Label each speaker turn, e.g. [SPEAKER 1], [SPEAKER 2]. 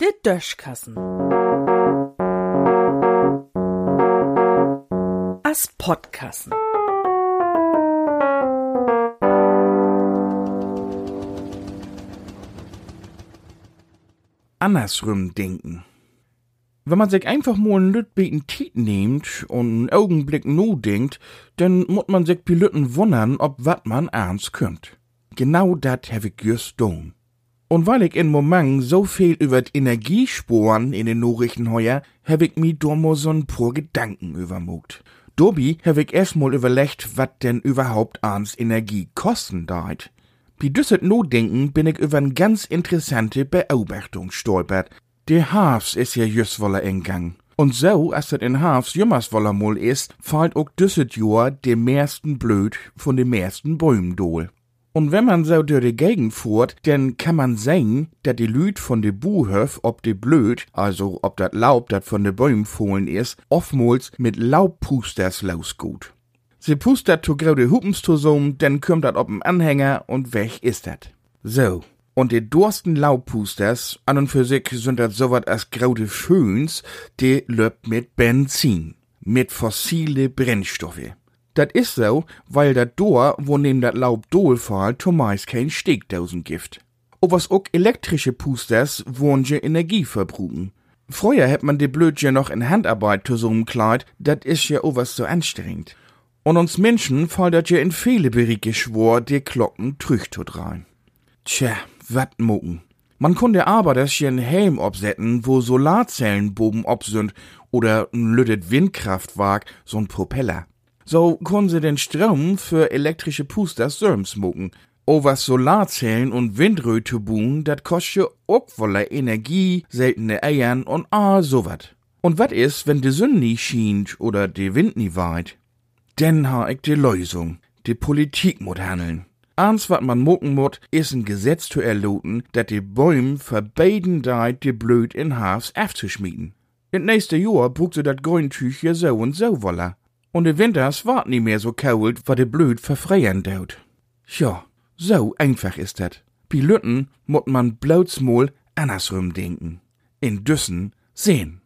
[SPEAKER 1] De Döschkassen. As Podkassen.
[SPEAKER 2] andersrum denken. Wenn man sich einfach mal ein Lütbeten Tiet nimmt und einen Augenblick no denkt, dann muss man sich bei Lütten wundern, ob wat man ernst könnt. Genau dat hab ich just doen. Und weil ich in Moment so viel über Energiesporen in den Nachrichten heuer, hab ich mi domo so ein paar Gedanken übermogt. Dobi hab ich erstmal überlegt, wat denn überhaupt ans Energie kosten deit. Bei düsset Notdenken bin ich über eine ganz interessante Beobachtung stolpert. Der Hafs is ja just wolle in Gang. Und so, als das in Hafs jümmers wolle mol ist, fällt auch düsset Jahr de meisten Blöd von de meisten Bäumen dohl. Und wenn man so durch die Gegend fuhrt, dann kann man sehen, dass die Lüd von de Buhöf ob de Blöd, also ob dat Laub, dat von de Bäumen fohlen ist, oftmals mit Laubpusters losgut. Sie pustet to graude Hupens zusammen, dann kommt dat ob'n Anhänger und weg ist dat. So. Und die dursten Laubpusters, an und für sich sind dat so wat als graude Föhns, die löbt mit Benzin. Mit fossile Brennstoffe. Dat is so, weil dat Dor, wo neben dat Laub fällt, zumeist kein Steckdosen gibt. O was ook elektrische Pusters, wo'n je Energie verbruchen. Früher hätt man de Blödje noch in Handarbeit zusammenkleid, dat is ja o was so anstrengend. Und uns Menschen fällt dat ja in viele Berichte schwor, die Glocken trüchtut rein. Tja, wat mucken. Man konnte aber das hier Helm obsetten, wo Solarzellen boben ob sind, oder ein lüttet Windkraftwerk, so'n Propeller. So können sie den Strom für elektrische Pusters sörms mucken. Was Solarzellen und Windröturbun, dat kostet auch voller Energie, seltene Eiern und ah, so wat. Und wat is, wenn de Sonne nie schient oder de Wind nie weht? Denn ha ich die Lösung. Die Politik mut handeln. Eins, wat man mucken mut, is ein Gesetz zu erloten, dat die Bäume verbeiden deit, die Blöd in Hafs aufzuschmieden. In nächste Jahr brugt sie dat Grüntüch ja so und so wolle. Und de Winters wart nie mehr so kalt, wa de Blöd verfreien daut. Ja, so einfach ist dat. Bi Lütten mut man bloß mal andersrum denken. In Düssen sehen.